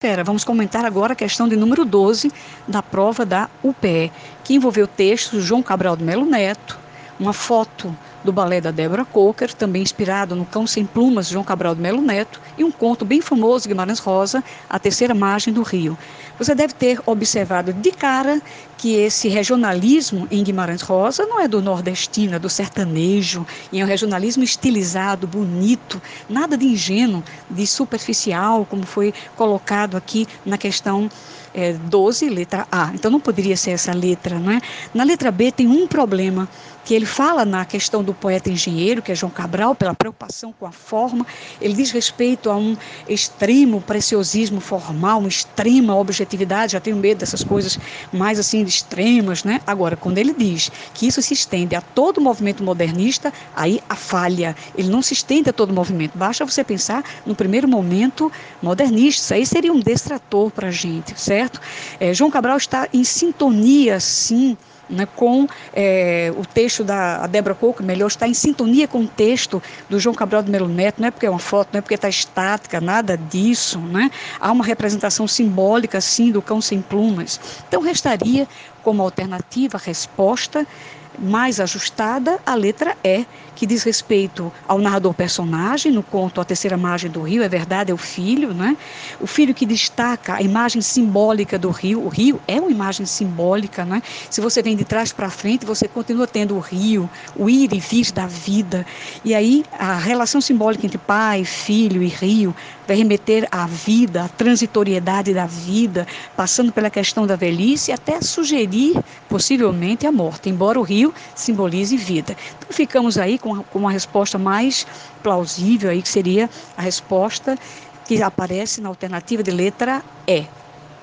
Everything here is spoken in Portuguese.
Pera, vamos comentar agora a questão de número 12 da prova da UPE, que envolveu o texto João Cabral de Melo Neto, uma foto do balé da Débora Coker, também inspirado no Cão Sem Plumas de João Cabral de Melo Neto, e um conto bem famoso de Guimarães Rosa, A Terceira Margem do Rio. Você deve ter observado de cara que esse regionalismo em Guimarães Rosa não é do nordestino, é do sertanejo, e é um regionalismo estilizado, bonito, nada de ingênuo, de superficial, como foi colocado aqui na questão é, 12, letra A. Então não poderia ser essa letra, não é? Na letra B tem um problema que ele fala na questão do poeta engenheiro, que é João Cabral, pela preocupação com a forma, ele diz respeito a um extremo preciosismo formal, uma extrema objetividade, já tenho medo dessas coisas mais assim extremas, né? Agora, quando ele diz que isso se estende a todo o movimento modernista, aí a falha, ele não se estende a todo o movimento, basta você pensar no primeiro momento modernista, isso aí seria um destrator para a gente, certo? É, João Cabral está em sintonia, sim, né, com é, o texto da Débora Coco, melhor, está em sintonia com o texto do João Cabral de Melo Neto, não é porque é uma foto, não é porque está estática, nada disso, né? Há uma representação simbólica, sim, do cão sem plumas. Então, restaria como alternativa resposta mais ajustada a letra E, que diz respeito ao narrador personagem, no conto A Terceira Margem do Rio, é verdade, é o filho, né? O filho que destaca a imagem simbólica do rio. O rio é uma imagem simbólica, né? Se você vem de trás para frente, você continua tendo o rio, o ir e vir da vida. E aí a relação simbólica entre pai, filho e rio vai remeter à vida, à transitoriedade da vida, passando pela questão da velhice, até sugerir possivelmente a morte, embora o rio simbolize vida. Então ficamos aí com, com uma resposta mais plausível aí que seria a resposta que aparece na alternativa de letra E.